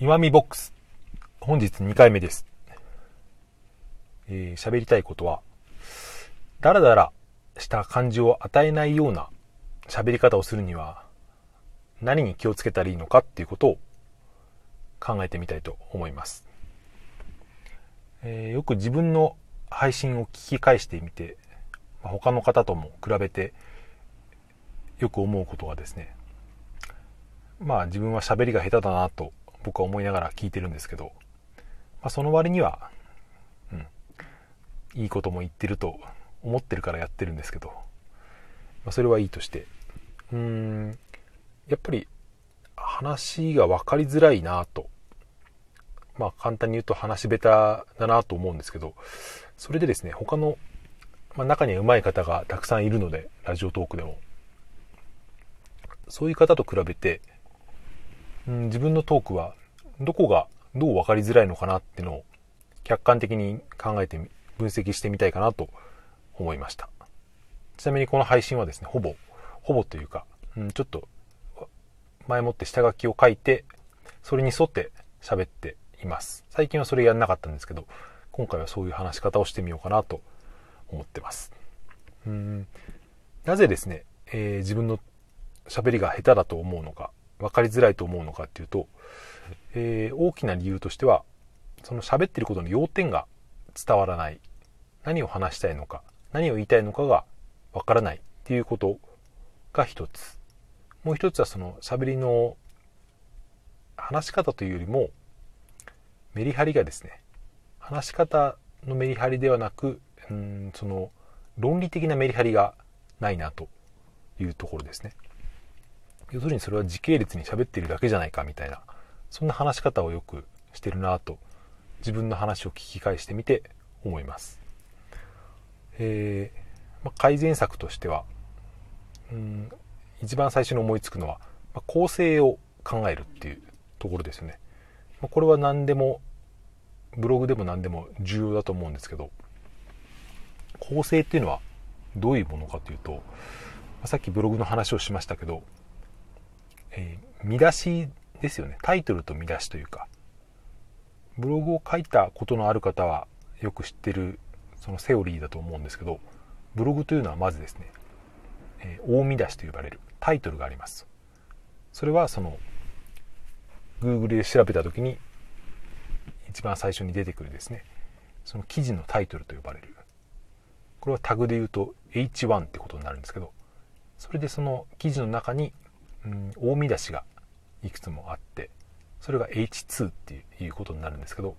今見ボックス。本日2回目です。えー、喋りたいことは、だらだらした感じを与えないような喋り方をするには、何に気をつけたらいいのかっていうことを考えてみたいと思います。えー、よく自分の配信を聞き返してみて、他の方とも比べてよく思うことがですね、まあ自分は喋りが下手だなと僕は思いながら聞いてるんですけど、まあ、その割には、うん、いいことも言ってると思ってるからやってるんですけど、まあ、それはいいとして、うーん、やっぱり話が分かりづらいなと、まあ簡単に言うと話下手だなと思うんですけど、それでですね、他の、まあ、中には上手い方がたくさんいるので、ラジオトークでも。そういう方と比べて、うん、自分のトークはどこがどう分かりづらいのかなってのを客観的に考えて分析してみたいかなと思いました。ちなみにこの配信はですね、ほぼ、ほぼというか、うん、ちょっと前もって下書きを書いて、それに沿って喋っています。最近はそれやんなかったんですけど、今回はそういう話し方をしてみようかなと思ってます。うんなぜですね、えー、自分の喋りが下手だと思うのか、分かりづらいと思うのかっていうと、えー、大きな理由としてはその喋ってることの要点が伝わらない何を話したいのか何を言いたいのかが分からないっていうことが一つもう一つはその喋りの話し方というよりもメリハリがですね話し方のメリハリではなくうんその論理的なメリハリがないなというところですね。要するにそれは時系列に喋っているだけじゃないかみたいなそんな話し方をよくしてるなと自分の話を聞き返してみて思います。えー、まあ、改善策としてはうん一番最初に思いつくのは、まあ、構成を考えるっていうところですよね。まあ、これは何でもブログでも何でも重要だと思うんですけど構成っていうのはどういうものかというとさっきブログの話をしましたけどえー、見出しですよね。タイトルと見出しというか。ブログを書いたことのある方はよく知ってるそのセオリーだと思うんですけどブログというのはまずですね、えー、大見出しと呼ばれるタイトルがあります。それはその Google で調べた時に一番最初に出てくるですねその記事のタイトルと呼ばれる。これはタグで言うと H1 ってことになるんですけどそれでその記事の中にうん、大見出しがいくつもあってそれが H2 っていうことになるんですけど、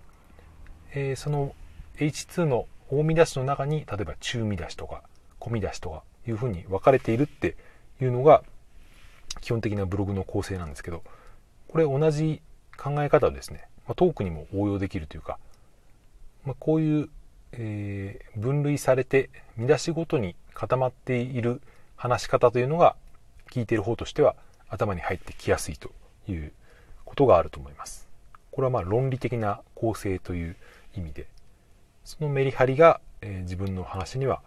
えー、その H2 の大見出しの中に例えば中見出しとか小見出しとかいうふうに分かれているっていうのが基本的なブログの構成なんですけどこれ同じ考え方をですね、まあ、トークにも応用できるというか、まあ、こういう、えー、分類されて見出しごとに固まっている話し方というのが聞いている方としては頭に入ってきやすいということがあると思います。これはまあ論理的な構成という意味でそのメリハリが、え自分の話には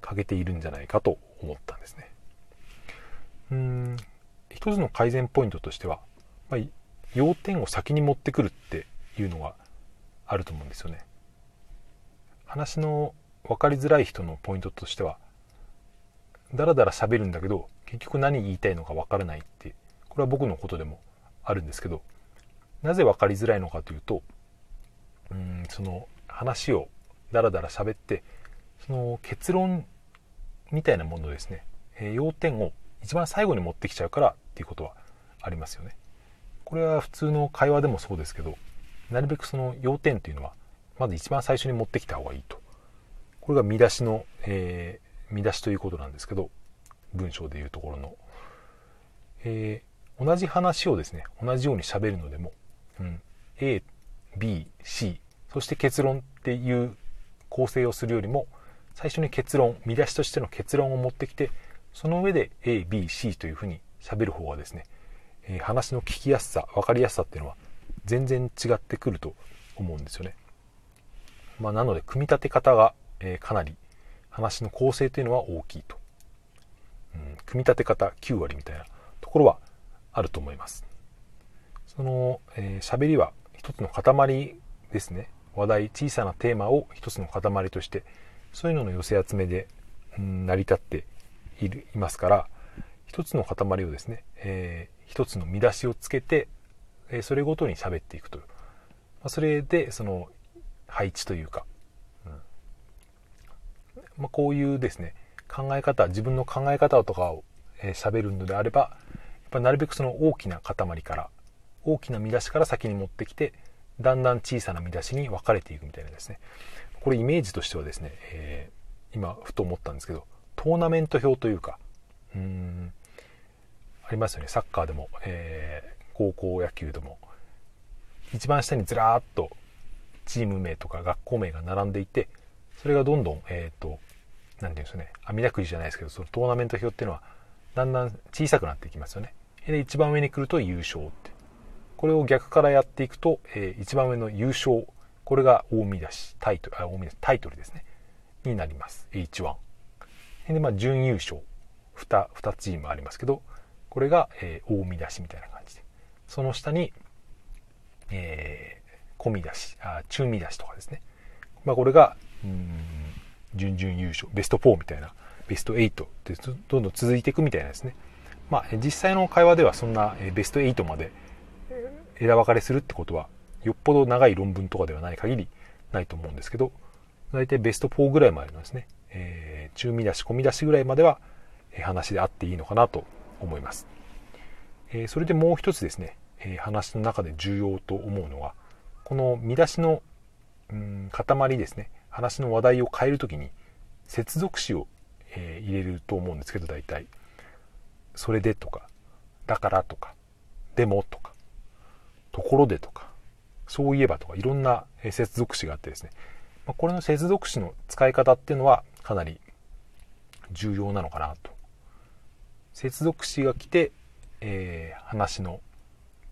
欠けているんじゃないかと思ったんですね。うん一つの改善ポイントとしては、まあ、要点を先に持ってくるっていうのがあると思うんですよね。話の分かりづらい人のポイントとしてはだらだら喋るんだけど結局何言いたいのか分からないってこれは僕のことでもあるんですけどなぜ分かりづらいのかというとうんその話をだらだら喋ってその結論みたいなものですね、えー、要点を一番最後に持ってきちゃうからっていうことはありますよね。これは普通の会話でもそうですけどなるべくその要点というのはまず一番最初に持ってきた方がいいと。これが見出しの、えー、見出しということなんですけど文章でいうところの、え、同じ話をですね同じように喋るのでも、うん、A、B、C そして結論っていう構成をするよりも最初に結論見出しとしての結論を持ってきてその上で A、B、C というふうに喋る方がですね、えー、話の聞きやすさ分かりやすさっていうのは全然違ってくると思うんですよね。まあ、なので組み立て方が、えー、かなり話の構成というのは大きいとうん組み立て方9割みたいなところはあると思います。その喋、えー、りは一つの塊ですね。話題小さなテーマを一つの塊としてそういうのの寄せ集めで、うん、成り立っているいますから一つの塊をですね、えー、一つの見出しをつけて、えー、それごとに喋っていくと、まあ、それでその配置というか、うん。まあ、こういうですね考え方自分の考え方とかを喋、えー、るのであればぱなるべくその大きな塊から大きな見出しから先に持ってきてだんだん小さな見出しに分かれていくみたいなですね。これイメージとしてはですね、えー、今ふと思ったんですけどトーナメント表というかうんありますよね。サッカーでも、えー、高校野球でも一番下にずらーっとチーム名とか学校名が並んでいてそれがどんどんえっ、ー、と何て言うんですかね。網だくじじゃないですけどそのトーナメント表っていうのはだんだん小さくなっていきますよね。で一番上に来ると優勝って。これを逆からやっていくと、えー、一番上の優勝。これが大見出しタイトルあ大見出しタイトルですね。になります。H1 でまあ準優勝。2, 2チームありますけどこれが、えー、大見出しみたいな感じで。その下に、えー、小見出しあ中見出しとかですね、まあ、これがうん準々優勝。ベスト4みたいな。ベスト8ってどんどん続いていくみたいなですね。まあ実際の会話ではそんなベスト8まで枝分かれするってことはよっぽど長い論文とかではない限りないと思うんですけど大体ベスト4ぐらいまでのですね、えー、中見出し込み出しぐらいまでは話であっていいのかなと思います、えー、それでもう一つですね、えー、話の中で重要と思うのはこの見出しのうん塊ですね話の話題を変えるときに接続詞を、えー、入れると思うんですけど大体「それで」とか「だから」とか「でも」とかところでとか、そういえばとか、いろんな接続詞があってですね、まこれの接続詞の使い方っていうのはかなり重要なのかなと。接続詞が来て、えー、話の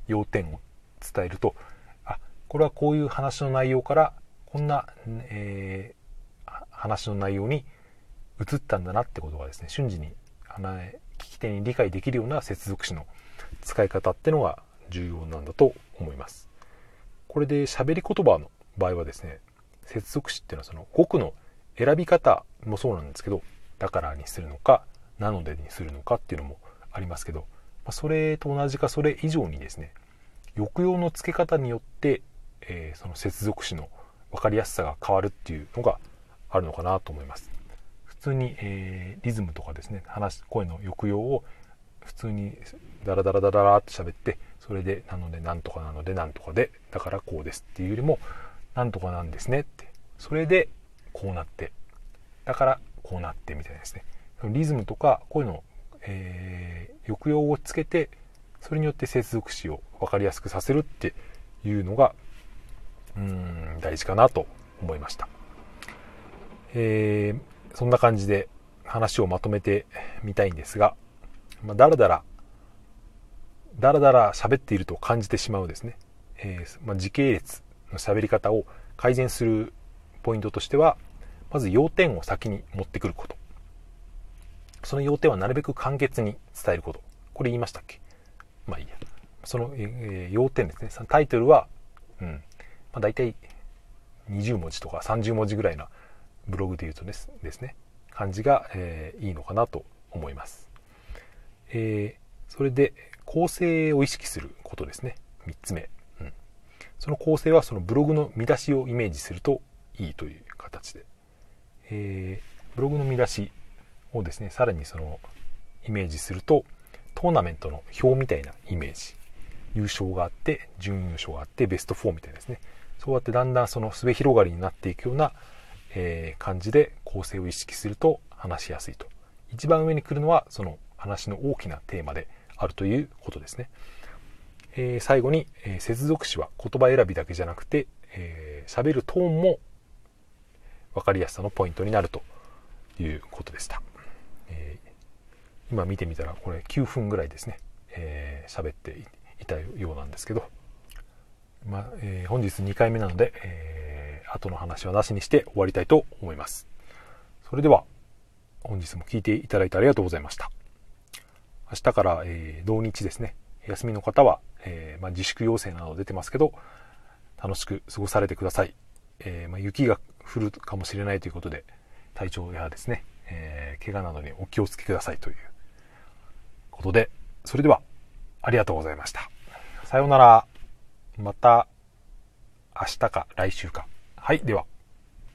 要点を伝えると、あ、これはこういう話の内容から、こんな、えー、話の内容に移ったんだなってことがですね、瞬時に聞き手に理解できるような接続詞の使い方ってのが重要なんだと思います。これで喋り言葉の場合はですね、接続詞っていうのはその語句の選び方もそうなんですけど、だからにするのか、なのでにするのかっていうのもありますけど、まそれと同じかそれ以上にですね、抑揚の付け方によって、えー、その接続詞の分かりやすさが変わるっていうのがあるのかなと思います。普通に、えー、リズムとかですね、話、声の抑揚を普通にダラダラダララって喋ってそれでなのでなんとかなのでなんとかでだからこうですっていうよりもなんとかなんですねってそれでこうなってだからこうなってみたいなですね。リズムとかこういうの、えー、抑揚をつけてそれによって接続詞を分かりやすくさせるっていうのがうん大事かなと思いました、えー、そんな感じで話をまとめてみたいんですが、まあ、だらだらだらだら喋っていると感じてしまうですね、えー、まあ、時系列の喋り方を改善するポイントとしてはまず要点を先に持ってくること。その要点はなるべく簡潔に伝えること。これ言いましたっけ？まあいいや。その、えー、要点ですね。タイトルは、うん。まあ、大体20文字とか30文字ぐらいなブログで言うとですですね感じが、えー、いいのかなと思います、えー、それで構成を意識することですね。3つ目。うん、その構成はそのブログの見出しをイメージするといいという形で。えー、ブログの見出しをですね、さらにそのイメージすると、トーナメントの表みたいなイメージ。優勝があって、準優勝があって、ベスト4みたいですね。そうやってだんだんその末広がりになっていくような、えー、感じで構成を意識すると話しやすいと。一番上に来るのはその話の大きなテーマであるということですね。えー、最後に、えー、接続詞は言葉選びだけじゃなくて、えー、喋るトーンも分かりやすさのポイントになるということでした。えー、今見てみたらこれ9分ぐらいですね、えー、喋っていたようなんですけど、まあえー、本日2回目なので、えー、後の話はなしにして終わりたいと思います。それでは本日も聞いていただいてありがとうございました。明日から、えー、同日ですね、休みの方は、えー、まあ、自粛要請など出てますけど、楽しく過ごされてください。えー、まあ、雪が降るかもしれないということで、体調やですね、えー、怪我などにお気をつけくださいということで、それでは、ありがとうございました。さようなら。また、明日か来週か。はい、では。